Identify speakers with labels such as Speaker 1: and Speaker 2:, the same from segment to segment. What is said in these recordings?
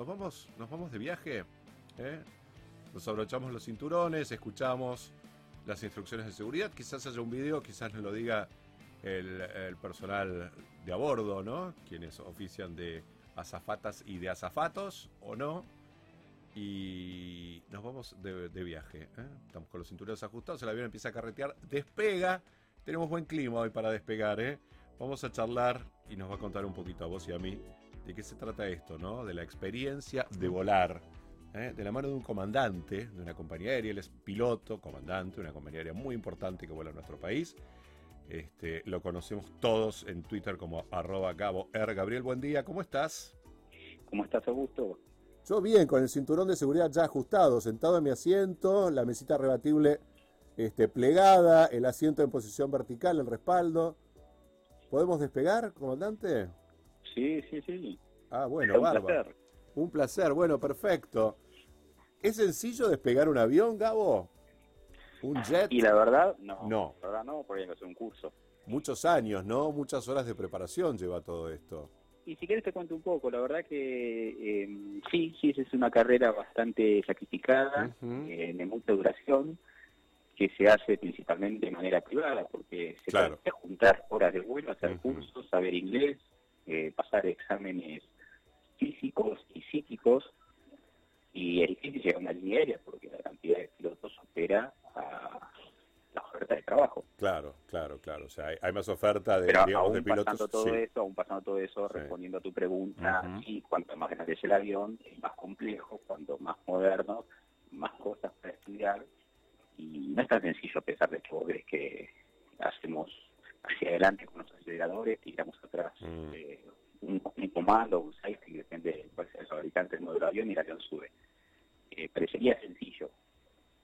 Speaker 1: nos vamos, nos vamos de viaje. ¿eh? Nos abrochamos los cinturones, escuchamos las instrucciones de seguridad. Quizás haya un video, quizás nos lo diga el, personal de a bordo, ¿no? Quienes ofician de azafatas y de azafatos, o no. Y nos vamos de, de viaje. ¿eh? Estamos con los cinturones ajustados, el avión empieza a carretear, despega. Tenemos buen clima hoy para despegar, ¿eh? Vamos a charlar y nos va a contar un poquito a vos y a mí de qué se trata esto, ¿no? De la experiencia de volar. ¿eh? De la mano de un comandante de una compañía aérea, él es piloto, comandante de una compañía aérea muy importante que vuela en nuestro país. Este, lo conocemos todos en Twitter como arroba Gabo R. Gabriel, buen día, ¿cómo estás?
Speaker 2: ¿Cómo estás, Augusto?
Speaker 1: Yo bien, con el cinturón de seguridad ya ajustado, sentado en mi asiento, la mesita rebatible este, plegada, el asiento en posición vertical, el respaldo. ¿Podemos despegar, comandante?
Speaker 2: Sí, sí, sí.
Speaker 1: Ah, bueno,
Speaker 2: un
Speaker 1: bárbaro.
Speaker 2: placer.
Speaker 1: Un placer, bueno, perfecto. ¿Es sencillo despegar un avión, Gabo? ¿Un jet?
Speaker 2: Y la verdad, no.
Speaker 1: No.
Speaker 2: La verdad no, porque hay que hacer un curso.
Speaker 1: Muchos años, ¿no? Muchas horas de preparación lleva todo esto.
Speaker 2: Y si quieres te cuento un poco, la verdad que eh, sí, sí, es una carrera bastante sacrificada, eh, de mucha duración, que se hace principalmente de manera privada, porque se
Speaker 1: Claro.
Speaker 2: trata de juntar horas de vuelo, hacer cursos, saber inglés, eh, pasar exámenes físicos y psíquicos, y es difícil llegar a una línea aérea, porque la cantidad de pilotos supera a la oferta de trabajo.
Speaker 1: Claro, claro, claro. O sea, hay, hay más oferta de,
Speaker 2: Pero
Speaker 1: digamos, de
Speaker 2: aún
Speaker 1: pilotos.
Speaker 2: pasando todo
Speaker 1: sí.
Speaker 2: eso, aún pasando todo eso,
Speaker 1: Sí.
Speaker 2: respondiendo a tu pregunta,
Speaker 1: Ujú.
Speaker 2: sí, cuanto más grande es el avión, es más complejo, cuanto más moderno, más cosas para estudiar, y no es tan sencillo a pesar de que vos ves que hacemos hacia adelante con los aceleradores, tiramos atrás
Speaker 1: Mm.
Speaker 2: eh, un, un comando, un safety, depende de cuál sea el fabricante del modelo de avión, y el avión sube. Eh, parecería sencillo,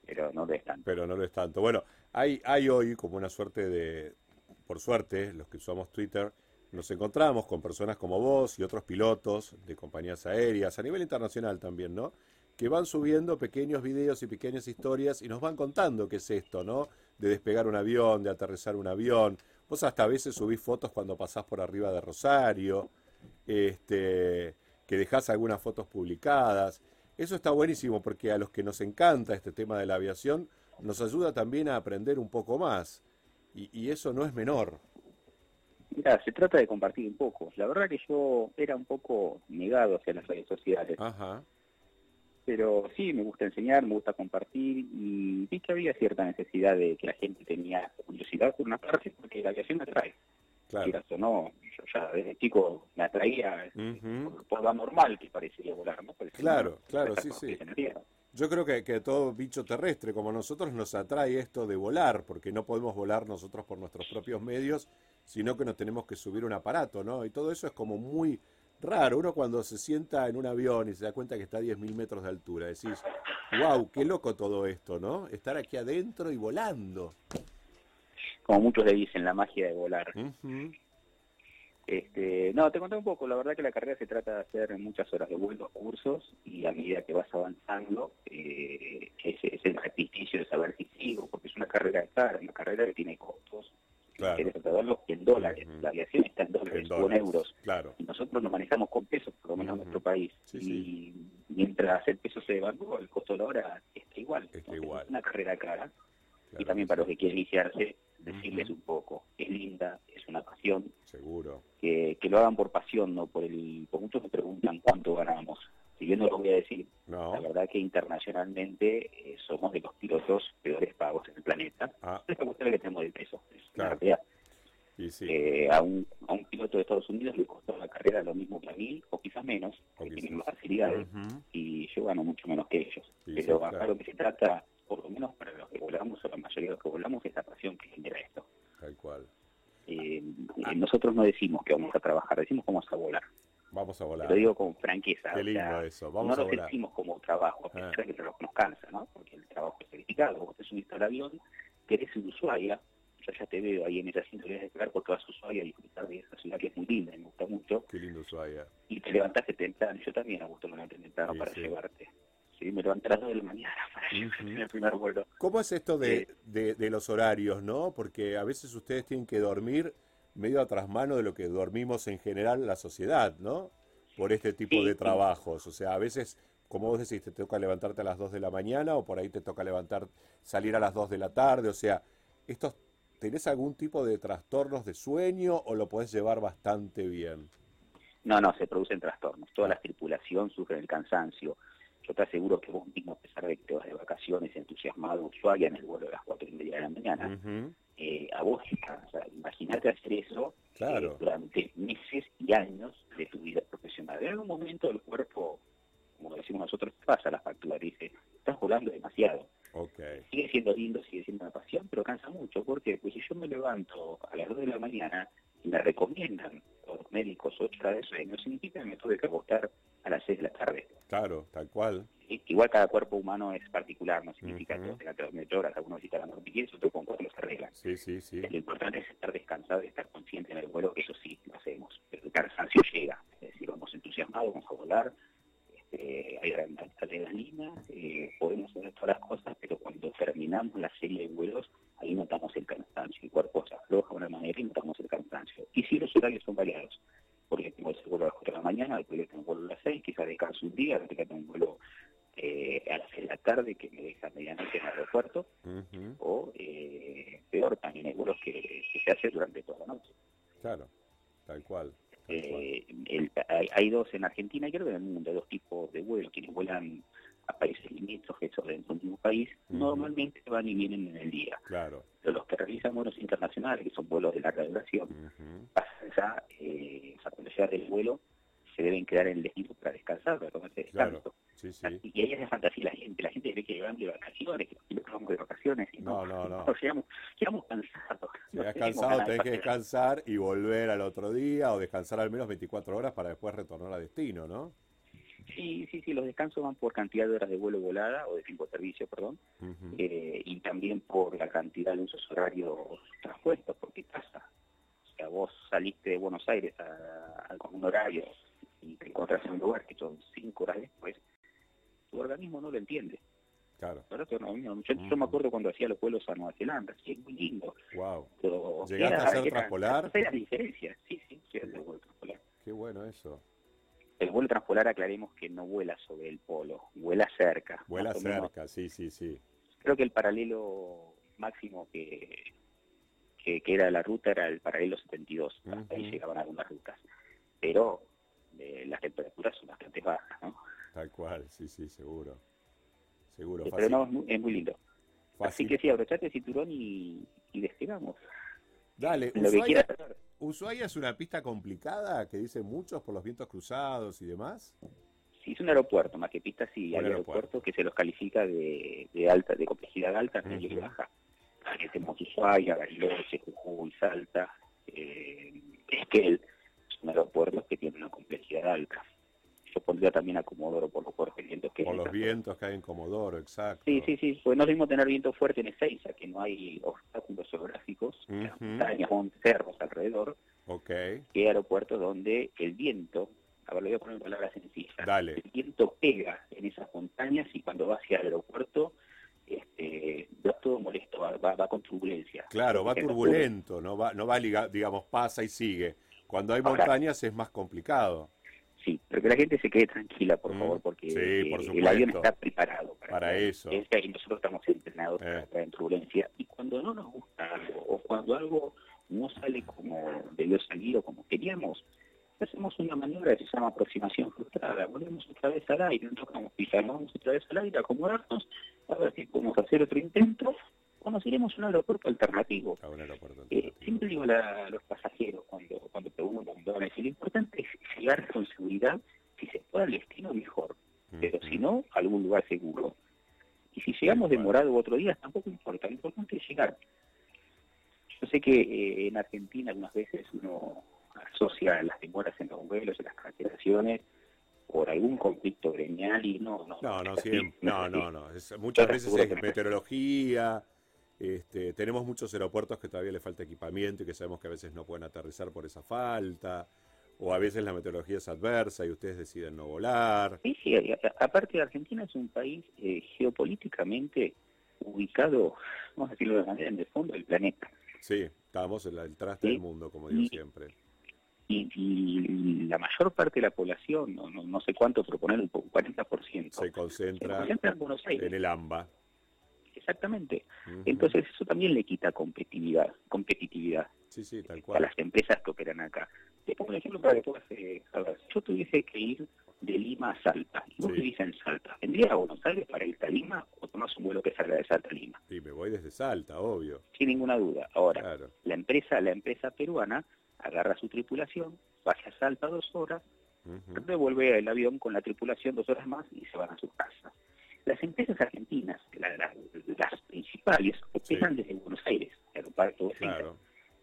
Speaker 2: pero no lo es tanto.
Speaker 1: pero no lo es tanto. Bueno, hay, hay hoy como una suerte de, por suerte, los que usamos Twitter, nos encontramos con personas como vos y otros pilotos de compañías aéreas, a nivel internacional también, ¿no? Que van subiendo pequeños videos y pequeñas historias y nos van contando qué es esto, ¿no? De despegar un avión, de aterrizar un avión. Vos hasta a veces subís fotos cuando pasás por arriba de Rosario, este, que dejás algunas fotos publicadas. Eso está buenísimo porque a los que nos encanta este tema de la aviación nos ayuda también a aprender un poco más. Y, y eso no es menor.
Speaker 2: Mira, se trata de compartir un poco. La verdad que yo era un poco negado hacia las redes sociales,
Speaker 1: Ajá.
Speaker 2: Pero sí me gusta enseñar, me gusta compartir y vi que había cierta necesidad de que la gente tenía curiosidad por una parte porque la aviación atrae.
Speaker 1: Claro.
Speaker 2: O no, yo ya desde chico me atraía
Speaker 1: Ujú.
Speaker 2: por, por lo normal que parecería volar, ¿no? Parecía
Speaker 1: Claro, claro, sí, sí. Yo creo que, que todo bicho terrestre como nosotros nos atrae esto de volar, porque no podemos volar nosotros por nuestros propios medios, sino que nos tenemos que subir un aparato, ¿no? Y todo eso es como muy raro. Uno cuando se sienta en un avión y se da cuenta que está a 10.000 metros de altura, decís, wow, qué loco todo esto, ¿no? Estar aquí adentro y volando.
Speaker 2: Como muchos le dicen, la magia de volar. Este, no, te conté un poco. La verdad que la carrera se trata de hacer muchas horas de vuelo, cursos, y a medida que vas avanzando, eh, es el sacrificio de saber si sigo, porque es una carrera cara, una carrera que tiene costos.
Speaker 1: Claro.
Speaker 2: Saberlo en dólares. La aviación está en dólares,
Speaker 1: En
Speaker 2: o en euros.
Speaker 1: Claro.
Speaker 2: Y nosotros nos manejamos con pesos, por lo menos en nuestro país.
Speaker 1: Sí,
Speaker 2: y
Speaker 1: sí.
Speaker 2: mientras el peso se devalúa, el costo de la hora está igual.
Speaker 1: Está
Speaker 2: Entonces,
Speaker 1: igual.
Speaker 2: Es una carrera cara.
Speaker 1: Claro
Speaker 2: y también para los que quieren iniciarse, decirles un poco. Es linda, es una pasión,
Speaker 1: Seguro.
Speaker 2: que, que lo hagan por pasión, no por el... Por muchos me preguntan cuánto ganamos. Si bien no lo voy a decir,
Speaker 1: No.
Speaker 2: la verdad que internacionalmente eh, somos de los pilotos peores pagos en el planeta.
Speaker 1: Ah,
Speaker 2: Es la que tenemos del peso, es
Speaker 1: Claro.
Speaker 2: la realidad.
Speaker 1: y sí.
Speaker 2: Eh, a, un, a un piloto de Estados Unidos le costó la carrera lo mismo que a mí, o quizás menos,
Speaker 1: O
Speaker 2: que
Speaker 1: quizás.
Speaker 2: tienen más facilidades, y yo gano mucho menos que ellos.
Speaker 1: Sí,
Speaker 2: Pero
Speaker 1: sí,
Speaker 2: acá
Speaker 1: claro.
Speaker 2: lo que se trata, por lo menos para los que volamos, o la mayoría de los que volamos, es la pasión que genera esto.
Speaker 1: Tal cual.
Speaker 2: Eh,
Speaker 1: Ah.
Speaker 2: eh, nosotros no decimos que vamos a trabajar, decimos que vamos a volar.
Speaker 1: Vamos a volar.
Speaker 2: lo digo con franqueza.
Speaker 1: Qué
Speaker 2: o
Speaker 1: lindo
Speaker 2: sea,
Speaker 1: eso. Vamos
Speaker 2: no
Speaker 1: a
Speaker 2: lo
Speaker 1: volar.
Speaker 2: sentimos como trabajo, a pesar
Speaker 1: Ah.
Speaker 2: de que nos cansa, ¿no? Porque el trabajo es sacrificado. Vos te subiste al avión, querés ir a Ushuaia, yo ya te veo ahí en esa cinta, querés despegar porque vas a Ushuaia a disfrutar de esa ciudad que es muy linda y me gusta mucho,
Speaker 1: Qué lindo Ushuaia.
Speaker 2: y te levantaste temprano. Yo también, Augusto, me levanté temprano
Speaker 1: Sí,
Speaker 2: para
Speaker 1: sí.
Speaker 2: llevarte. Sí, me levanté a las 2 de la mañana para
Speaker 1: Ujú.
Speaker 2: llevarte en el primer vuelo.
Speaker 1: ¿Cómo es esto de,
Speaker 2: Eh.
Speaker 1: de- de los horarios, no? Porque a veces ustedes tienen que dormir medio a trasmano de lo que dormimos en general la sociedad, ¿no? por este tipo de trabajos. O sea, a veces, como vos decís, te toca levantarte a las 2 de la mañana o por ahí te toca levantar, salir a las 2 de la tarde. O sea, estos, ¿tenés algún tipo de trastornos de sueño o lo podés llevar bastante bien?
Speaker 2: No, no, se producen trastornos. Toda la tripulación sufre el cansancio. Yo te aseguro que vos mismo, a pesar de que te vas de vacaciones entusiasmado, Ushuaia en el vuelo de las cuatro y media de la mañana, eh, a vos te cansa. Imagínate hacer eso eh, durante meses y años de tu vida profesional. En algún momento el cuerpo, como decimos nosotros, pasa la factura, dice, estás volando demasiado. Sigue siendo lindo, sigue siendo una pasión, pero cansa mucho. ¿Por qué? Pues si yo me levanto a las 2 de la mañana y me recomiendan los médicos ocho horas de sueño, significa que me tuve que acostar a las 6 de la tarde.
Speaker 1: Claro, tal cual.
Speaker 2: igual cada cuerpo humano es particular, no significa que tenga que dormir horas, algunos necesitan dormir 10, otros con cuatro se arreglan.
Speaker 1: Sí, sí, sí.
Speaker 2: Lo importante es estar descansado y estar consciente en el vuelo, eso sí, lo hacemos. Pero el cansancio llega, es decir, vamos entusiasmados, vamos a volar, este, hay adrenalina, eh, podemos hacer todas las cosas, pero cuando terminamos la serie de vuelos, ahí notamos el cansancio, el cuerpo se afloja de una manera y notamos el cansancio. Y si los horarios son variados, porque tengo el vuelo a las 4 de la mañana, después tengo un vuelo a las 6, quizás descanso un día, después tengo un vuelo eh, a las 6 de la tarde que me deja medianoche en el aeropuerto, o eh, peor, también hay vuelos que, se hacen durante toda la noche.
Speaker 1: Claro, tal cual.
Speaker 2: Eh, hay, dos en Argentina, creo que en el mundo, hay dos tipos de vuelos, quienes vuelan a países limítrofes o dentro de un mismo país, normalmente van y vienen en el día.
Speaker 1: Claro.
Speaker 2: Pero los que realizan vuelos internacionales, que son vuelos de larga duración, pasan ya, eh, o sea, cuando llegan del vuelo, se deben quedar en el destino para descansar, para tomarse descanso.
Speaker 1: Sí, sí.
Speaker 2: Y ahí es de fantasía la gente, la gente cree que van de vacaciones, que los vamos de vacaciones. Y
Speaker 1: no, no, no.
Speaker 2: llegamos, llegamos cansados.
Speaker 1: Llegas cansado, tenés que descansar y volver al otro día o descansar al menos 24 horas para después retornar a destino, ¿no?
Speaker 2: Sí, sí, sí, los descansos van por cantidad de horas de vuelo volada o de tiempo de servicio, perdón, eh, y también por la cantidad de usos horarios transpuestos, porque pasa. O sea, vos saliste de Buenos Aires a, a, un horario y te encontrás en un lugar que son cinco horas después, tu organismo no lo entiende.
Speaker 1: Claro.
Speaker 2: Yo, yo, me acuerdo cuando hacía los vuelos a Nueva Zelanda, sí, es muy lindo.
Speaker 1: Wow. ¿Llegaste a hacer transpolar?
Speaker 2: Hay las diferencias, sí, sí, sí, el vuelo transpolar.
Speaker 1: Qué bueno eso.
Speaker 2: El vuelo transpolar, aclaremos que no vuela sobre el polo, vuela cerca.
Speaker 1: Vuela cerca, sí, sí, sí.
Speaker 2: Creo que el paralelo máximo que, que, era la ruta era el paralelo 72, ahí llegaban algunas rutas. Pero eh, las temperaturas son bastante bajas, ¿no?
Speaker 1: Tal cual, sí, sí, seguro. Seguro.
Speaker 2: pero no, es muy, lindo. Así que sí, abrochate el cinturón y, y despegamos.
Speaker 1: Dale, Ushuaia, es una pista complicada que dicen muchos por los vientos cruzados y demás.
Speaker 2: Sí, es un aeropuerto, más que pista sí, hay aeropuertos que se los califica de, de alta, de complejidad alta, medio y baja. Que tenemos Ushuaia, Bariloche, Jujuy, Salta, eh, Esquel, son aeropuertos que tienen una complejidad alta yo pondría también a Comodoro por los fuertes vientos que
Speaker 1: Por los vientos que hay en Comodoro, exacto.
Speaker 2: Sí, sí, sí, pues no es mismo tener viento fuerte en Ezeiza, que no hay obstáculos geográficos, montañas, cerros alrededor,
Speaker 1: okay.
Speaker 2: que aeropuertos donde el viento, a ver, lo voy a poner en palabras sencillas,
Speaker 1: Dale.
Speaker 2: el viento pega en esas montañas y cuando va hacia el aeropuerto este, va todo molesto, va, va, con turbulencia.
Speaker 1: Claro, va turbulento, no va, no va, digamos, pasa y sigue. Cuando hay montañas es más complicado.
Speaker 2: Sí, pero que la gente se quede tranquila, por mm, favor, porque el avión está preparado
Speaker 1: para, eso.
Speaker 2: Y nosotros estamos entrenados para eh. en turbulencia. Y cuando no nos gusta algo, o cuando algo no sale como debió salir o como queríamos, hacemos una maniobra que se llama aproximación frustrada. Volvemos otra vez al aire, no tocamos pisar, vamos otra vez al aire, acomodarnos, a ver si podemos hacer otro intento conoceremos un aeropuerto alternativo. Eh, siempre digo a los pasajeros cuando, cuando preguntan, cuando lo importante es llegar con seguridad, si se puede al destino mejor, pero si no, a algún lugar seguro. Y si llegamos demorado otro día, tampoco importa, lo importante es llegar. Yo sé que eh, en Argentina algunas veces uno asocia las demoras en los vuelos, en las cancelaciones, por algún conflicto gremial y no, no.
Speaker 1: No, no, no, no, no, muchas veces es meteorología, este, tenemos muchos aeropuertos que todavía le falta equipamiento y que sabemos que a veces no pueden aterrizar por esa falta, o a veces la meteorología es adversa y ustedes deciden no volar.
Speaker 2: Sí, sí, aparte Argentina es un país eh, geopolíticamente ubicado, vamos a decirlo de manera, en el fondo del planeta.
Speaker 1: Sí, estamos en el traste del mundo, como digo siempre.
Speaker 2: y, la mayor parte de la población, no, no, sé cuánto proponer, un 40%,
Speaker 1: se concentra, en Buenos Aires. En el AMBA.
Speaker 2: Exactamente. Entonces eso también le quita competitividad, competitividad
Speaker 1: sí, sí, tal
Speaker 2: cual. a las empresas que operan acá. Te pongo un ejemplo para que puedas eh, saber. Yo tuviese que ir de Lima a Salta, y vos vivís en Salta, ¿vendría a Buenos Aires para irte a Lima o tomás un vuelo que salga de Salta a Lima?
Speaker 1: Sí, me voy desde Salta, obvio.
Speaker 2: Sin ninguna duda. Ahora, la empresa la empresa peruana agarra su tripulación, va a Salta dos horas, devuelve el avión con la tripulación dos horas más y se van a su casa. Las empresas argentinas, las principales, operan desde Buenos Aires, aeropuerto de claro.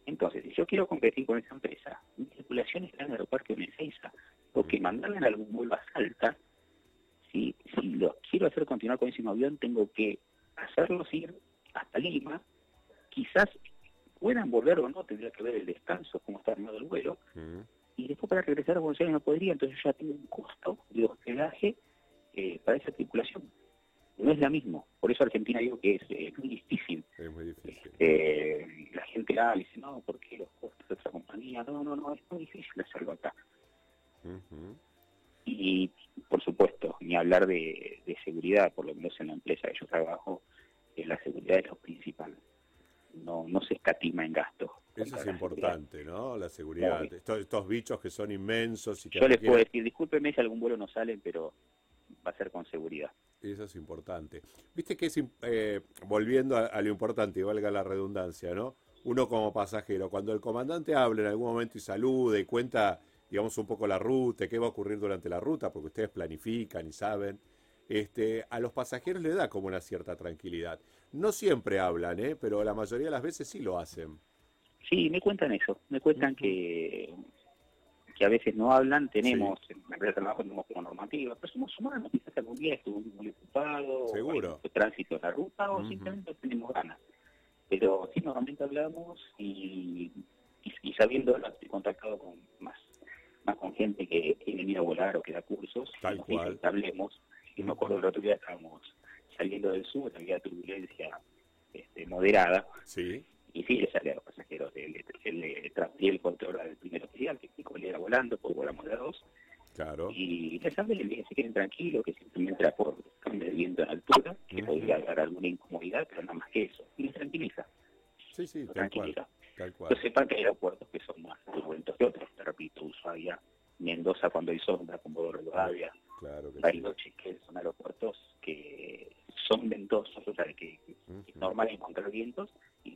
Speaker 2: Entonces, si yo quiero competir con esa empresa, mi tripulación está en el aeropuerto de Ezeiza, o que mandarle en algún vuelo a Salta, si, si lo quiero hacer continuar con ese avión, tengo que hacerlos ir hasta Lima, quizás puedan volver o no, tendría que ver el descanso, cómo está armado el vuelo, y después para regresar a Buenos Aires no podría, entonces ya tengo un costo de hospedaje eh, para esa tripulación. No es la mismo, por eso Argentina digo que es muy difícil.
Speaker 1: Es muy difícil.
Speaker 2: Eh, la gente habla y dice, no, ¿por qué los costos de otra compañía? No, no, no, es muy difícil hacerlo acá. Y, por supuesto, ni hablar de, de seguridad, por lo menos en la empresa que yo trabajo, la seguridad es lo principal no, no se escatima en gastos.
Speaker 1: Eso es importante, ¿no? La seguridad. Estos, bichos que son inmensos. Y que
Speaker 2: Yo les puedo decir, discúlpeme si algún vuelo no sale, pero va a ser con seguridad.
Speaker 1: Eso es importante. Viste que es, eh, volviendo a, lo importante, y valga la redundancia, ¿no? Uno como pasajero, cuando el comandante habla en algún momento y saluda y cuenta, digamos, un poco la ruta, qué va a ocurrir durante la ruta, porque ustedes planifican y saben, este, a los pasajeros le da como una cierta tranquilidad. No siempre hablan, ¿eh? pero la mayoría de las veces sí lo hacen.
Speaker 2: Sí, me cuentan eso, me cuentan que que a veces no hablan, tenemos, en la empresa de trabajo tenemos como normativa, pero somos humanos, quizás algún día estuvimos muy ocupados,
Speaker 1: Seguro.
Speaker 2: O tránsito en la ruta, o simplemente tenemos ganas. Pero sí, normalmente hablamos y, y, sabiendo, estoy contactado con más más con gente que quiere venir a volar o que da cursos,
Speaker 1: Tal cual.
Speaker 2: hablemos, y me acuerdo el otro día estábamos saliendo del sur, había turbulencia este, moderada.
Speaker 1: Sí.
Speaker 2: Y sí, le sale a los pasajeros, le, le, el control del primer oficial, que le era volando, pues volamos de dos.
Speaker 1: Claro.
Speaker 2: Y les hablé, les dije, se queden tranquilos, que simplemente era por cambio de viento en altura, que podría dar alguna incomodidad, pero nada más que eso. Y les tranquiliza.
Speaker 1: Sí, sí, tal cual, tal cual.
Speaker 2: Sepan que hay aeropuertos que son más turbulentos que otros. Te repito, Ushuaia, Mendoza cuando hay sonda, como Rivadavia,
Speaker 1: claro que
Speaker 2: Bariloche, que son aeropuertos que son ventosos, o sea, que, es normal encontrar vientos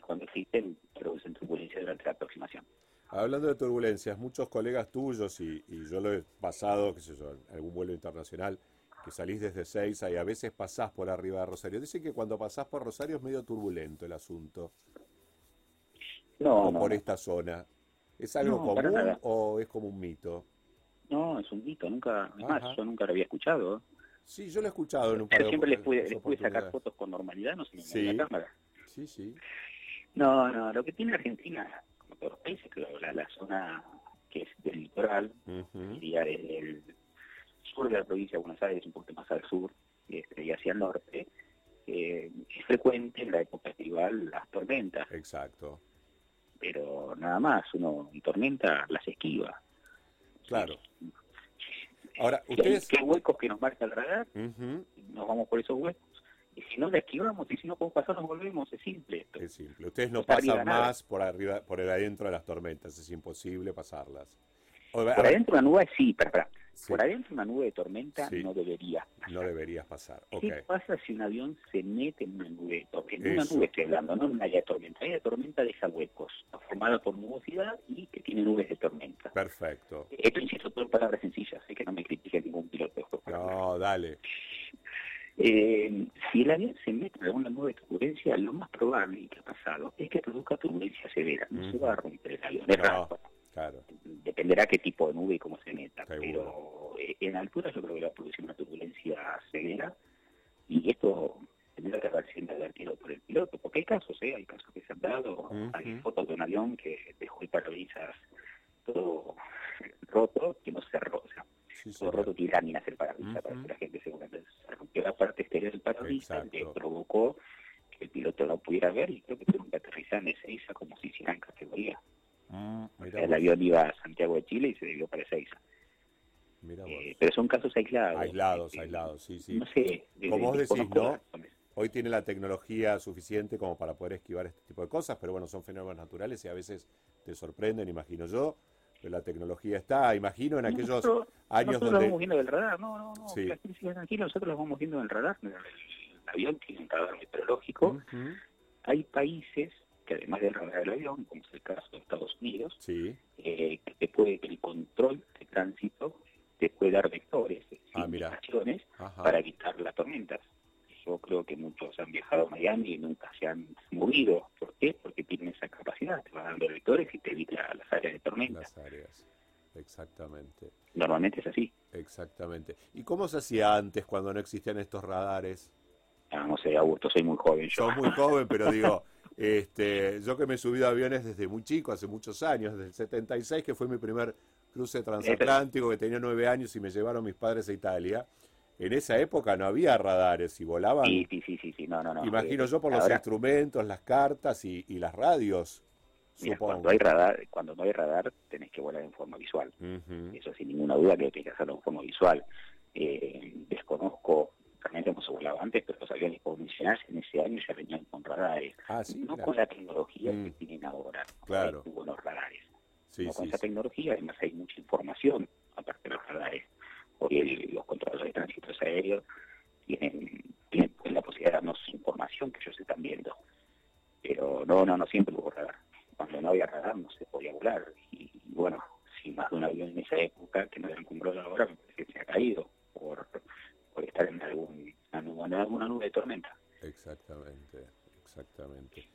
Speaker 2: cuando existen producen turbulencia durante la aproximación.
Speaker 1: Hablando de turbulencias, muchos colegas tuyos, y, yo lo he pasado, qué sé yo, en algún vuelo internacional, que salís desde Seiza y a veces pasás por arriba de Rosario. Dicen que cuando pasás por Rosario es medio turbulento el asunto.
Speaker 2: No,
Speaker 1: o por esta zona. ¿Es algo común o es como un mito?
Speaker 2: No, es un mito, nunca, más, yo nunca lo había escuchado.
Speaker 1: Sí, yo lo he escuchado en un
Speaker 2: par Pero siempre les pude, les pude sacar fotos con normalidad, no sé, sí. la cámara.
Speaker 1: Sí, sí.
Speaker 2: No, no, lo que tiene Argentina, como todos los países, la, la zona que es del litoral, diría desde el sur de la provincia de Buenos Aires, un poquito más al sur, este, y hacia el norte, eh, es frecuente en la época estival las tormentas.
Speaker 1: Exacto.
Speaker 2: Pero nada más, uno en tormenta las esquiva.
Speaker 1: Claro. Ahora, ustedes...
Speaker 2: ¿Qué huecos que nos marca el radar? Nos vamos por esos huecos. Y si no, le esquivamos. Y si no podemos pasar, nos volvemos. Es simple esto.
Speaker 1: Es simple. Ustedes no pasan más por arriba, por el adentro de las tormentas. Es imposible pasarlas.
Speaker 2: por adentro de una nube sí, pero, por adentro una nube de tormenta no debería
Speaker 1: pasar. No deberías pasar.
Speaker 2: ¿Qué pasa si un avión se mete en una nube de tormenta? En una nube estoy hablando, no en una área de tormenta. La área de tormenta deja huecos, formada por nubosidad y que tiene nubes de tormenta.
Speaker 1: Perfecto.
Speaker 2: Esto insisto todo en palabras sencillas, sé que no me critique ningún piloto.
Speaker 1: No, dale.
Speaker 2: Eh, si el avión se mete en una nube de turbulencia, lo más probable y que ha pasado es que produzca turbulencia severa. No se va a romper el avión. Es
Speaker 1: no.
Speaker 2: Dependerá qué tipo de nube y cómo se meta. Pero eh, en altura yo creo que va a producir una turbulencia severa y esto tendrá que haber sido advertido por el piloto, porque hay casos, ¿eh? hay casos que se han dado, hay fotos de un avión que dejó el parabrisas todo roto, que no cerró, o sea, todo roto tiene láminas el parabrisas para que la gente se se rompió la parte exterior del parabrisas, que provocó que el piloto no pudiera ver y creo que tuvo que aterrizar en Ezeiza como si hiciera en categoría.
Speaker 1: Mm,
Speaker 2: el avión iba a Santiago de Chile y se desvió para Ezeiza. Eh, pero son casos aislados.
Speaker 1: Aislados, este, aislados, sí, sí.
Speaker 2: No sé.
Speaker 1: Como vos decís, ¿no? Hoy tiene la tecnología suficiente como para poder esquivar este tipo de cosas, pero bueno, son fenómenos naturales y a veces te sorprenden, imagino yo. Pero la tecnología está, imagino en aquellos años
Speaker 2: nosotros donde... lo vamos viendo del radar, no, no, no, sí. nosotros lo vamos viendo del radar. El, avión tiene un radar meteorológico. Hay países que además del radar del avión, como es el caso de Estados Unidos,
Speaker 1: sí.
Speaker 2: eh, que te puede, el control de tránsito te puede dar vectores,
Speaker 1: ah,
Speaker 2: para evitar las tormentas. Yo creo que muchos han viajado a Miami y nunca se han movido. ¿Por qué? Porque tienen esa capacidad, te va dando vectores y te evita las áreas de tormenta.
Speaker 1: Las áreas, exactamente.
Speaker 2: Normalmente es así.
Speaker 1: Exactamente. ¿Y cómo se hacía antes cuando no existían estos radares?
Speaker 2: Ah, no sé, Augusto, soy muy joven yo.
Speaker 1: Soy muy joven, pero digo, este, yo que me he subido a aviones desde muy chico, hace muchos años, desde el 76, que fue mi primer cruce transatlántico, que tenía nueve años y me llevaron mis padres a Italia. En esa época no había radares y volaban.
Speaker 2: Sí, sí, sí, sí, no, no, no.
Speaker 1: Imagino yo por los instrumentos, las cartas y, las radios.
Speaker 2: cuando hay radar, cuando no hay radar, tenés que volar en forma visual. Eso sin ninguna duda que tienes que hacerlo en forma visual. Eh, desconozco, realmente hemos volado antes, pero los aviones convencionales en ese año ya venían con radares.
Speaker 1: Ah, sí,
Speaker 2: no con la tecnología que mm. tienen ahora.
Speaker 1: Claro.
Speaker 2: buenos radares.
Speaker 1: Sí,
Speaker 2: con esa tecnología, además hay mucha información, aparte de los radares. Hoy los controles de tránsito aéreos tienen, tienen pues, la posibilidad de darnos información que ellos están viendo. Pero no, no, no siempre hubo radar. Cuando no había radar no se podía volar. Y, bueno, si más de un avión en esa época, que no era encumbrado ahora, me parece que se ha caído por, por estar en, algún, en alguna nube de tormenta.
Speaker 1: Exactamente, exactamente.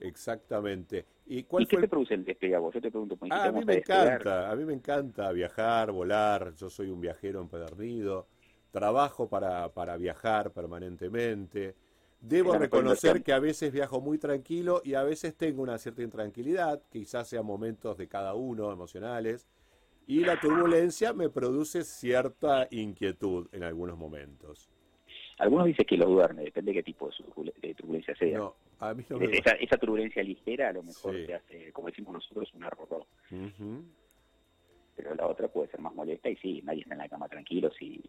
Speaker 1: Exactamente. ¿Y, cuál
Speaker 2: qué te produce el despegue Yo te pregunto.
Speaker 1: Ah, a mí me encanta, a mí me encanta viajar, volar. Yo soy un viajero empedernido. Trabajo para, para viajar permanentemente. Debo reconocer que a veces viajo muy tranquilo y a veces tengo una cierta intranquilidad, quizás sean momentos de cada uno emocionales, y la turbulencia me produce cierta inquietud en algunos momentos.
Speaker 2: Algunos dicen que lo duerme, depende de qué tipo de turbulencia sea.
Speaker 1: No, a mí
Speaker 2: esa, turbulencia ligera a lo mejor se hace, como decimos nosotros, un error. Pero la otra puede ser más molesta y sí, nadie está en la cama tranquilo si,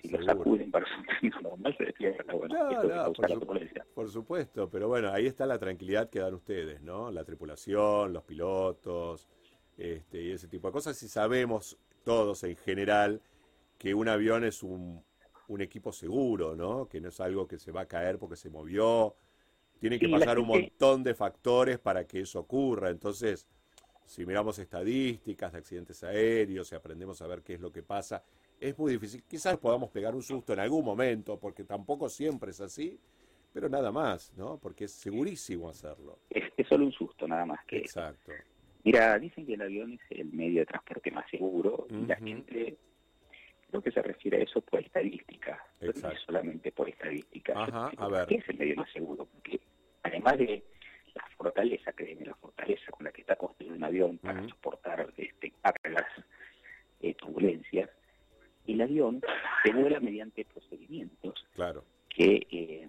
Speaker 2: si lo sacuden para un normal se despierta. Bueno, no,
Speaker 1: por, por supuesto, pero bueno, ahí está la tranquilidad que dan ustedes, ¿no? La tripulación, los pilotos, este, y ese tipo de cosas. Y sabemos todos en general que un avión es un un equipo seguro, ¿no? Que no es algo que se va a caer porque se movió. Tiene que pasar un montón de factores para que eso ocurra. Entonces, si miramos estadísticas de accidentes aéreos y aprendemos a ver qué es lo que pasa, es muy difícil. Quizás podamos pegar un susto en algún momento, porque tampoco siempre es así, pero nada más, ¿no? Porque es segurísimo hacerlo.
Speaker 2: Es, solo un susto, nada más que.
Speaker 1: Exacto.
Speaker 2: Mira, dicen que el avión es el medio de transporte más seguro y la gente creo que se refiere a eso por estadística, no solamente por estadística.
Speaker 1: a ver.
Speaker 2: ¿Qué es el medio más seguro? Porque además de la fortaleza, créeme, la fortaleza con la que está construido un avión para soportar este, cargas, eh, turbulencias, el avión se vuela mediante procedimientos
Speaker 1: claro.
Speaker 2: que, eh,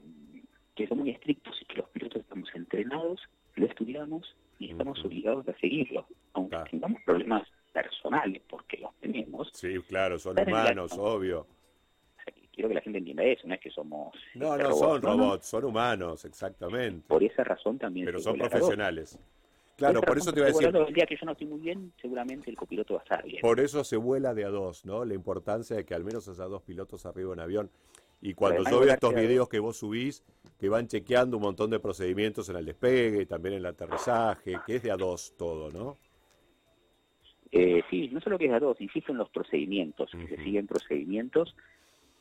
Speaker 2: que son muy estrictos y que los pilotos estamos entrenados, lo estudiamos y estamos obligados a seguirlo, aunque tengamos problemas personales, porque los tenemos.
Speaker 1: Sí, claro, son humanos, obvio.
Speaker 2: Quiero que la gente entienda eso, no es que somos...
Speaker 1: No, no son robots, son humanos, exactamente.
Speaker 2: Por esa razón también...
Speaker 1: Pero son profesionales. Claro, por, eso te iba a decir...
Speaker 2: El día que yo no estoy muy bien, seguramente el copiloto va a estar bien.
Speaker 1: Por eso se vuela de a dos, ¿no? La importancia de que al menos haya dos pilotos arriba en avión. Y cuando yo veo estos videos que vos subís, que van chequeando un montón de procedimientos en el despegue, también en el aterrizaje, que es de a dos todo, ¿no?
Speaker 2: Eh, sí, no solo que es a dos, insisto en los procedimientos, que se siguen procedimientos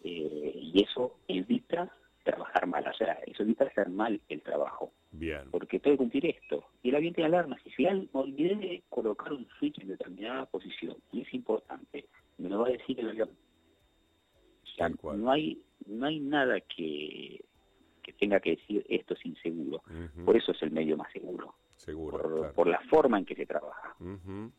Speaker 2: eh, y eso evita trabajar mal, o sea, eso evita hacer mal el trabajo.
Speaker 1: Bien.
Speaker 2: Porque tengo que cumplir esto. Y el avión tiene alarmas. Y si me olvidé de colocar un switch en determinada posición, y es importante, me lo va a decir el avión. no hay, no hay nada que, que tenga que decir esto es inseguro. Por eso es el medio más seguro.
Speaker 1: Seguro.
Speaker 2: Por, la forma en que se trabaja.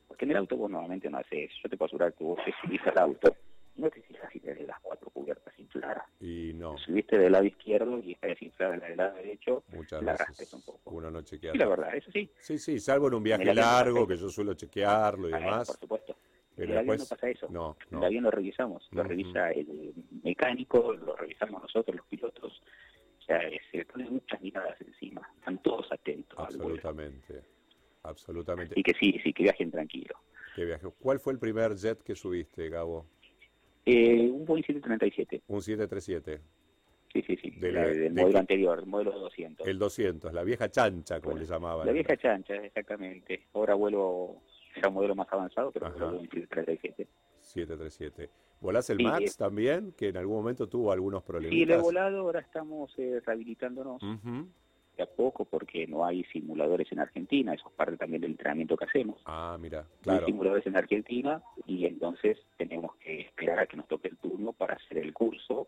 Speaker 2: Porque en el auto vos nuevamente no haces eso. Yo te puedo asegurar que vos te subís al auto no te fijas si tenés las cuatro cubiertas infladas.
Speaker 1: Y no.
Speaker 2: subiste del lado izquierdo y está desinflada del lado derecho,
Speaker 1: Muchas la veces un poco. Uno no chequea.
Speaker 2: la verdad, eso sí.
Speaker 1: Sí, sí, salvo en un viaje largo, que yo suelo chequearlo y demás.
Speaker 2: Por supuesto. en el avión no pasa eso.
Speaker 1: No,
Speaker 2: el avión lo revisamos, lo revisa el mecánico, lo revisamos nosotros, los pilotos. O sea, se ponen muchas miradas encima, están todos atentos.
Speaker 1: Absolutamente, absolutamente.
Speaker 2: Y que sí, sí, que viajen tranquilo.
Speaker 1: Que viaje. ¿Cuál fue el primer jet que subiste, Gabo?
Speaker 2: Eh, un Boeing 737.
Speaker 1: Un 737.
Speaker 2: Sí, sí, sí. del modelo anterior, el modelo 200.
Speaker 1: El 200, la vieja chancha, como le llamaban.
Speaker 2: La vieja chancha, exactamente. Ahora vuelo, era un modelo más avanzado, pero vuelo un 737.
Speaker 1: 737. ¿Volás el MAX también? Que en algún momento tuvo algunos problemas.
Speaker 2: Sí, lo he volado, ahora estamos eh, rehabilitándonos. De a poco, porque no hay simuladores en Argentina, eso es parte también del entrenamiento que hacemos.
Speaker 1: Ah, mira,
Speaker 2: claro. No hay simuladores en Argentina y entonces tenemos que esperar a que nos toque el turno para hacer el curso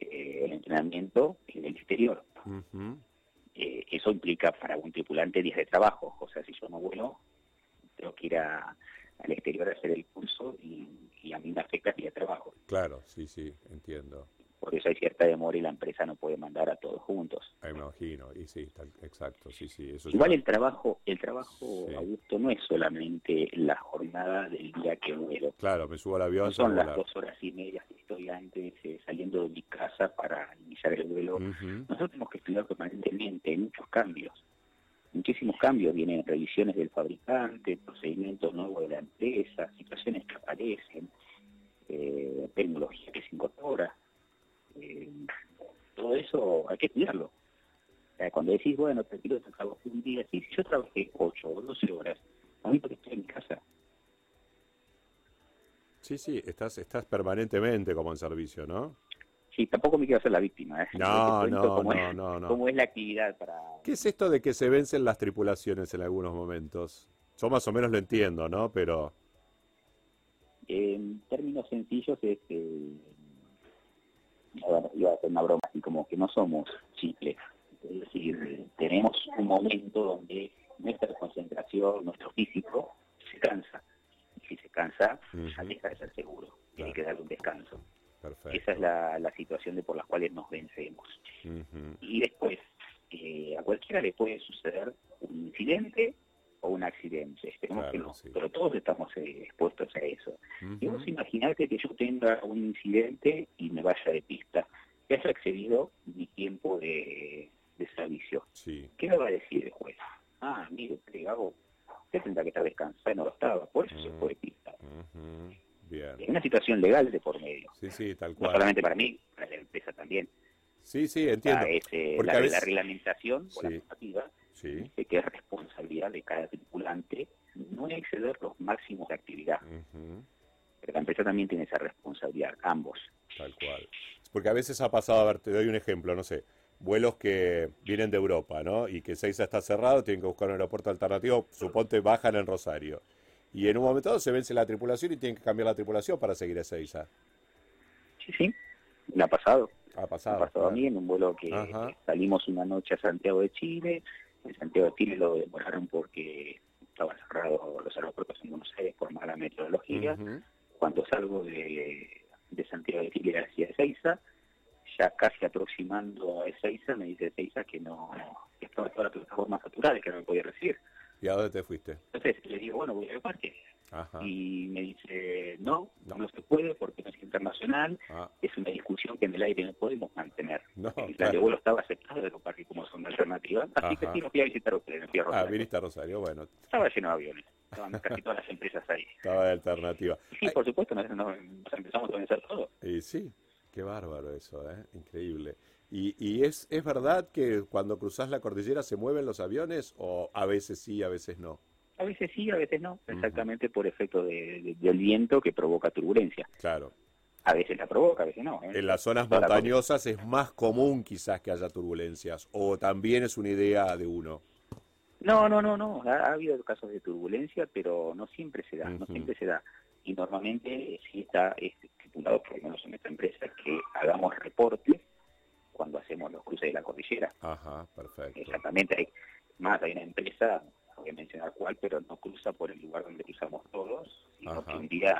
Speaker 2: eh, el entrenamiento en el exterior. Eh, eso implica para un tripulante días de trabajo, o sea, si yo no vuelo, tengo que ir al exterior a hacer el curso y, a mí me afecta el día de trabajo.
Speaker 1: Claro, sí, sí, entiendo
Speaker 2: por eso hay cierta demora y la empresa no puede mandar a todos juntos.
Speaker 1: Me imagino, y sí, exacto, sí, sí. Eso
Speaker 2: Igual el trabajo, el trabajo, Augusto, no es solamente la jornada del día que vuelo.
Speaker 1: Claro, me subo al avión.
Speaker 2: son las dos horas y media que estoy antes eh, saliendo de mi casa para iniciar el vuelo. Nosotros tenemos que estudiar permanentemente, muchos cambios. Muchísimos cambios, vienen revisiones del fabricante, procedimientos nuevos de la empresa, situaciones que aparecen, eh, tecnología que se incorpora eh, todo eso hay que estudiarlo. cuando decís, bueno, te quiero trabajo un día, sí, si yo trabajé 8 o 12 horas, a mí porque estoy en mi casa.
Speaker 1: Sí, sí, estás, estás permanentemente como en servicio, ¿no?
Speaker 2: Sí, tampoco me quiero hacer la víctima. ¿eh?
Speaker 1: No, no, no, no, no.
Speaker 2: ¿Cómo es la actividad para...?
Speaker 1: ¿Qué es esto de que se vencen las tripulaciones en algunos momentos? Yo más o menos lo entiendo, ¿no? Pero...
Speaker 2: En términos sencillos es que iba a hacer una broma así como que no somos chicles. Es decir, tenemos un momento donde nuestra concentración, nuestro físico, se cansa. Y si se cansa, ya deja de ser seguro. Tiene que darle un descanso. Esa es la, la, situación de por las cuales nos vencemos. Y después, eh, a cualquiera le puede suceder un incidente o un accidente. Esperemos que no, pero todos estamos eh, expuestos a eso. Y vos imaginate que yo tenga un incidente y me vaya de pista, que haya excedido mi tiempo de, servicio. ¿Qué me va a decir el juez? Ah, mire, usted, hago, usted tendrá que estar descansado, no lo estaba, por eso se fue de pista. Bien. Es una situación legal de por medio.
Speaker 1: Sí, sí, tal cual.
Speaker 2: No solamente para mí, para la empresa también.
Speaker 1: Sí, sí, entiendo.
Speaker 2: Eh, la, la, reglamentación o la normativa que es responsabilidad de cada tripulante no exceder los máximos de actividad. Pero la empresa también tiene esa responsabilidad, ambos.
Speaker 1: Tal cual. Porque a veces ha pasado, a ver, te doy un ejemplo, no sé, vuelos que vienen de Europa, ¿no? Y que Seiza está cerrado, tienen que buscar un aeropuerto alternativo, suponte bajan en Rosario. Y en un momento dado se vence la tripulación y tienen que cambiar la tripulación para seguir a Seiza.
Speaker 2: Sí, sí, me ha pasado.
Speaker 1: Ha pasado.
Speaker 2: Me ha pasado a mí en un vuelo que salimos una noche a Santiago de Chile, en Santiago de Chile lo demoraron porque estaban cerrados los aeropuertos en Buenos Aires por mala meteorología. Cuando salgo de, de, Santiago de Chile hacia Ezeiza, ya casi aproximando a Ezeiza, me dice Ezeiza que no, que estaba toda la plataforma saturada y que no me podía recibir.
Speaker 1: ¿Y a dónde te fuiste?
Speaker 2: Entonces le digo, bueno, voy al parque. Y me dice, no, no, se puede porque no es internacional, ah. es una discusión que en el aire no podemos mantener. No, el de vuelo estaba aceptado de los parques como son alternativa, así que sí, no fui a visitar ustedes, fui a ah, Rosario.
Speaker 1: Ah, viniste a Rosario, bueno.
Speaker 2: Estaba lleno de aviones, estaban casi todas las empresas ahí.
Speaker 1: Estaba de alternativa.
Speaker 2: Sí, por supuesto, nos, nos, empezamos a vencer todo.
Speaker 1: Y sí, qué bárbaro eso, ¿eh? increíble. ¿Y, ¿Y, es, es verdad que cuando cruzas la cordillera se mueven los aviones o a veces sí, a veces no?
Speaker 2: A veces sí, a veces no, exactamente por efecto de, del viento que provoca turbulencia.
Speaker 1: Claro.
Speaker 2: A veces la provoca, a veces no.
Speaker 1: ¿eh? En las zonas montañosas es más común quizás que haya turbulencias, o también es una idea de uno.
Speaker 2: No, no, no, no. Ha, habido casos de turbulencia, pero no siempre se da, no siempre se da. Y normalmente sí está estipulado, por lo menos en esta empresa, que hagamos reportes cuando hacemos los cruces de la cordillera.
Speaker 1: Ajá, perfecto.
Speaker 2: Exactamente. Hay, más hay una empresa voy a mencionar cuál, pero no cruza por el lugar donde cruzamos todos, sino que un día,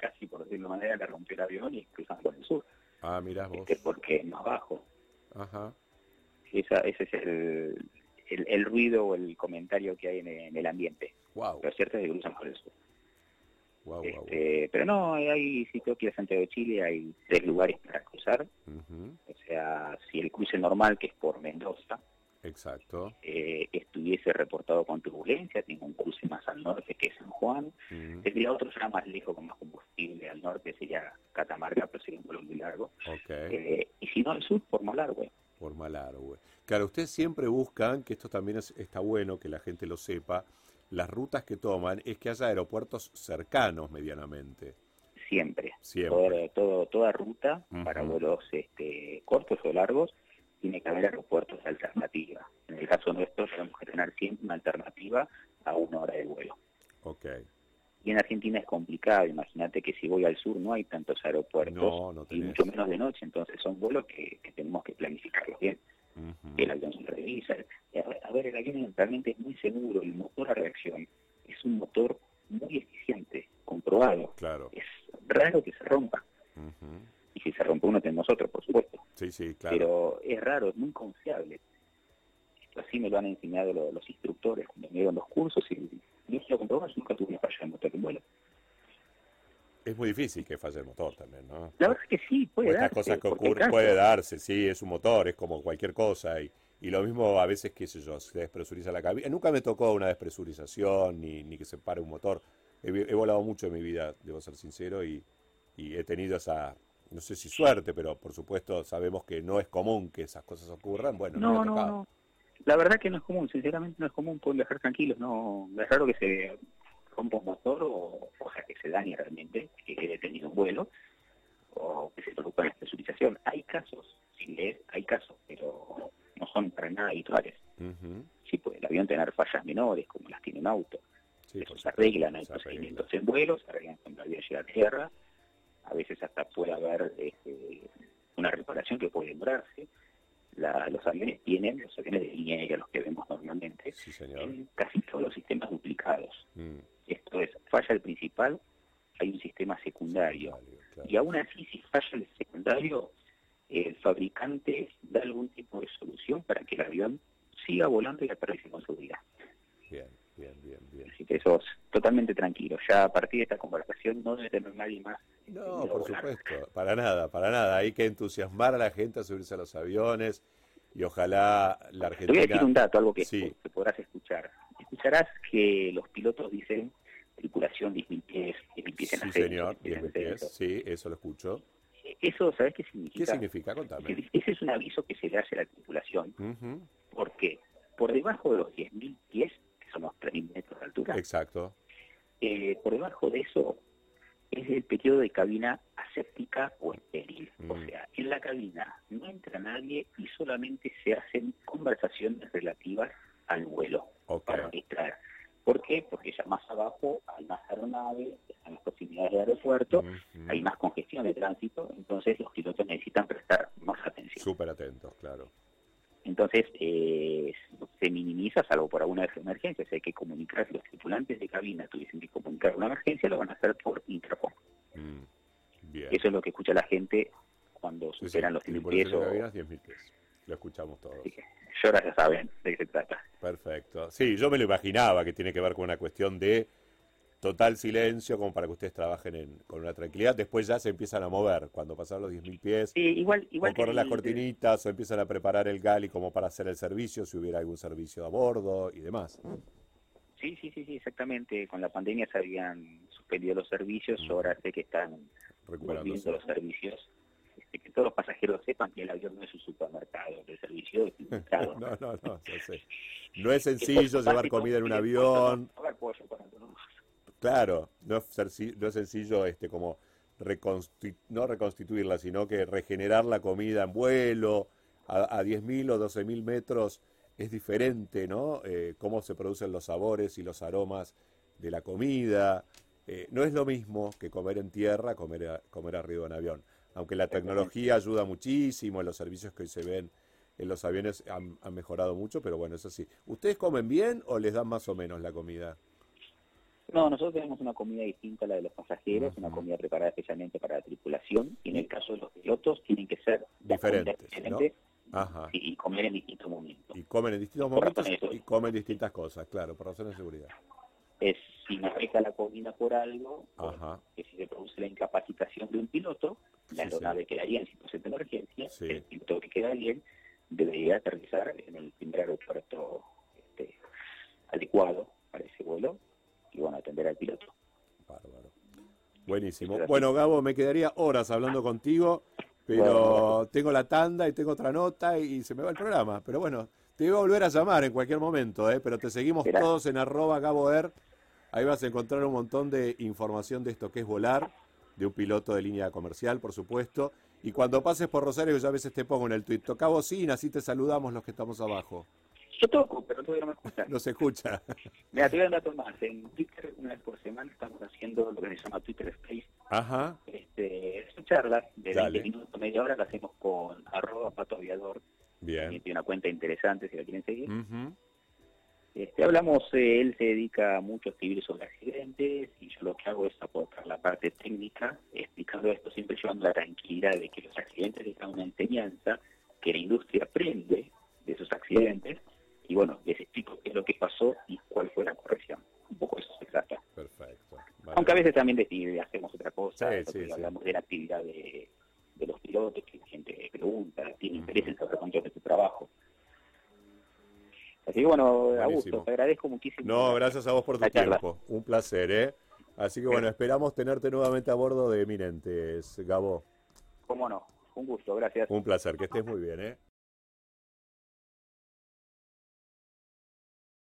Speaker 2: casi, por decirlo de manera, le rompió el avión y cruzamos por el sur.
Speaker 1: Ah, mirá vos.
Speaker 2: Este, porque es más bajo. Ajá. Esa, ese es el, el, ruido o el comentario que hay en, el ambiente.
Speaker 1: Wow.
Speaker 2: Pero cierto es que cruzan por el sur. Este, pero no, hay, si tengo que ir a Santiago de Chile, hay tres lugares para cruzar. O sea, si el cruce normal, que es por Mendoza,
Speaker 1: Exacto.
Speaker 2: Eh, estuviese reportado con turbulencia, tengo un cruce más al norte que es San Juan, tendría otro será más lejos con más combustible al norte, sería Catamarca, pero sería un vuelo muy largo. Eh, y si no al sur, por Malargüe.
Speaker 1: Por Malargüe. Claro, ustedes siempre buscan, que esto también está bueno que la gente lo sepa, las rutas que toman es que haya aeropuertos cercanos medianamente.
Speaker 2: Siempre. Siempre. Todo, toda ruta para vuelos este, cortos o largos tiene que haber aeropuertos alternativa. En el caso nuestro tenemos que tener siempre una alternativa a una hora de vuelo.
Speaker 1: Okay.
Speaker 2: Y en Argentina es complicado, imagínate que si voy al sur no hay tantos aeropuertos y mucho menos de noche, entonces son vuelos que, tenemos que planificarlos bien. El avión se revisa. A ver, el avión realmente es muy seguro, el motor a reacción es un motor muy eficiente, comprobado.
Speaker 1: Claro.
Speaker 2: Es raro que se rompa y si se rompe uno tenemos otro, por supuesto.
Speaker 1: Sí, sí, claro.
Speaker 2: Pero es raro, es muy confiable. Esto así me lo han enseñado los, instructores cuando me dieron los cursos y yo lo comprobas, nunca tuve una falla de motor en vuelo.
Speaker 1: Es muy difícil que falle el motor también, ¿no?
Speaker 2: La verdad es que sí, puede darse.
Speaker 1: Estas cosas que ocurren, puede darse, sí, es un motor, es como cualquier cosa. Y, y lo mismo a veces, qué sé yo, se despresuriza la cabina. Nunca me tocó una despresurización ni, ni que se pare un motor. He, he volado mucho en mi vida, debo ser sincero, y, y he tenido esa, no sé si suerte, pero por supuesto sabemos que no es común que esas cosas ocurran. Bueno,
Speaker 2: no, no, no, La verdad que no es común, sinceramente no es común poder viajar tranquilos, no, es raro que se rompa un motor o, o sea, que se dañe realmente, que haya tenido un vuelo o que se produzca la presurización. Hay casos, sin leer, hay casos, pero no son para nada habituales. Sí puede el avión tener fallas menores, como las tiene un auto. Sí, Eso se arreglan, hay procedimientos casi todos los sistemas duplicados. Mm. Esto es, falla el principal, hay un sistema secundario. Y aún así, si falla el secundario, el fabricante da algún tipo de solución para que el avión siga volando y aterrice con seguridad.
Speaker 1: Bien, bien, bien, bien.
Speaker 2: Así que eso es totalmente tranquilo. Ya a partir de esta conversación no debe tener nadie más
Speaker 1: no, por supuesto, para nada, para nada. Hay que entusiasmar a la gente a subirse a los aviones y ojalá la Argentina... Te
Speaker 2: voy a decir un dato, algo que, podrás escuchar. Escucharás que los pilotos dicen tripulación 10.000 pies, 10.000 pies en
Speaker 1: Sí, señor, 10.000 pies, sí, eso lo escucho.
Speaker 2: Eso, ¿sabes qué significa?
Speaker 1: ¿Qué significa? Contame.
Speaker 2: Ese es un aviso que se le hace a la tripulación. porque Por debajo de los 10.000 pies, que son los 3.000 metros de altura.
Speaker 1: Exacto.
Speaker 2: Eh, por debajo de eso es el periodo de cabina aséptica o estéril. O mm. sea, en la cabina no entra nadie y solamente se hacen conversaciones relativas al vuelo para distraer. ¿Por qué? Porque ya más abajo hay aeronaves, están las proximidades del aeropuerto, hay más congestión de tránsito, entonces los pilotos necesitan prestar más atención.
Speaker 1: Súper atentos, claro.
Speaker 2: Entonces, eh, se minimiza, salvo por alguna emergencia. Si hay que comunicar, si los tripulantes de cabina tuviesen que comunicar una emergencia, lo van a hacer por intercom. Mm, Eso es lo que escucha la gente cuando superan los 10.000 pies. O...
Speaker 1: 10.000 pies. Lo escuchamos todos.
Speaker 2: Así que, ya saben de qué se trata.
Speaker 1: Perfecto. Sí, yo me lo imaginaba que tiene que ver con una cuestión de total silencio como para que ustedes trabajen con una tranquilidad. Después ya se empiezan a mover cuando pasan los 10.000 pies.
Speaker 2: Sí, igual, igual
Speaker 1: o las cortinitas o empiezan a preparar el gali como para hacer el servicio, si hubiera algún servicio a bordo y demás.
Speaker 2: Sí, sí, sí, sí, exactamente. Con la pandemia se habían suspendido los servicios, ahora sé que están volviendo los servicios. Este, que todos los pasajeros sepan que el avión no es un supermercado, el servicio es
Speaker 1: no, no, no, no, sé. no es sencillo llevar comida en un avión. Claro, no es, no es sencillo este como no reconstituirla, sino que regenerar la comida en vuelo a, a 10.000 o 12.000 metros es diferente, ¿no? Eh, cómo se producen los sabores y los aromas de la comida. Eh, no es lo mismo que comer en tierra, comer, comer arriba en avión. Aunque la tecnología ayuda muchísimo, los servicios que hoy se ven en los aviones han, han mejorado mucho, pero bueno, eso sí. ¿Ustedes comen bien o les dan más o menos la comida?
Speaker 2: No, nosotros tenemos una comida distinta a la de los pasajeros, una comida preparada especialmente para la tripulación, y en el caso de los pilotos tienen que ser
Speaker 1: diferentes,
Speaker 2: y comer en distintos momentos.
Speaker 1: Y comen en distintos momentos y comen distintas cosas, claro, por razones de seguridad.
Speaker 2: es si navega la colina por algo, que si se produce la incapacitación de un piloto, la aeronave quedaría en situación de emergencia, el piloto que queda bien debería aterrizar en el primer aeropuerto este, adecuado para ese vuelo y bueno, atender al piloto.
Speaker 1: Bárbaro. Buenísimo. Bueno, Gabo, me quedaría horas hablando contigo, pero tengo la tanda y tengo otra nota y se me va el programa. Pero bueno, te voy a volver a llamar en cualquier momento, ¿eh? pero te seguimos todos en arroba GaboEr. Ahí vas a encontrar un montón de información de esto que es volar, de un piloto de línea comercial, por supuesto. Y cuando pases por Rosario, yo a veces te pongo en el tuit, toca bocina, así te saludamos los que estamos abajo.
Speaker 2: Yo toco, pero todavía no me escucha.
Speaker 1: No se escucha.
Speaker 2: Mira, te voy a dar más. En Twitter, una vez por semana, estamos haciendo lo que se llama Twitter Space.
Speaker 1: Ajá.
Speaker 2: Este, es una charla de 20 minutos, media hora, la hacemos con arroba pato aviador.
Speaker 1: Bien.
Speaker 2: tiene una cuenta interesante si la quieren seguir. este, hablamos, eh, él se dedica mucho a escribir sobre accidentes y yo lo que hago es aportar la parte técnica, explicando esto, siempre llevando la tranquilidad de que los accidentes dejan una enseñanza, que la industria aprende de esos accidentes y bueno, les explico qué es lo que pasó y cuál fue la corrección. Un poco eso se trata.
Speaker 1: Perfecto.
Speaker 2: Aunque a veces también decide, hacemos otra cosa, hablamos de la actividad de, los pilotos, que la gente pregunta, tiene interés en saber cuánto de tu trabajo. Así que bueno, Augusto, te agradezco muchísimo.
Speaker 1: No, gracias a vos por tu tiempo. Un placer, ¿eh? Así que bueno, esperamos tenerte nuevamente a bordo de Eminentes, Gabo.
Speaker 2: Cómo no, un gusto, gracias.
Speaker 1: Un placer, que estés muy bien, ¿eh?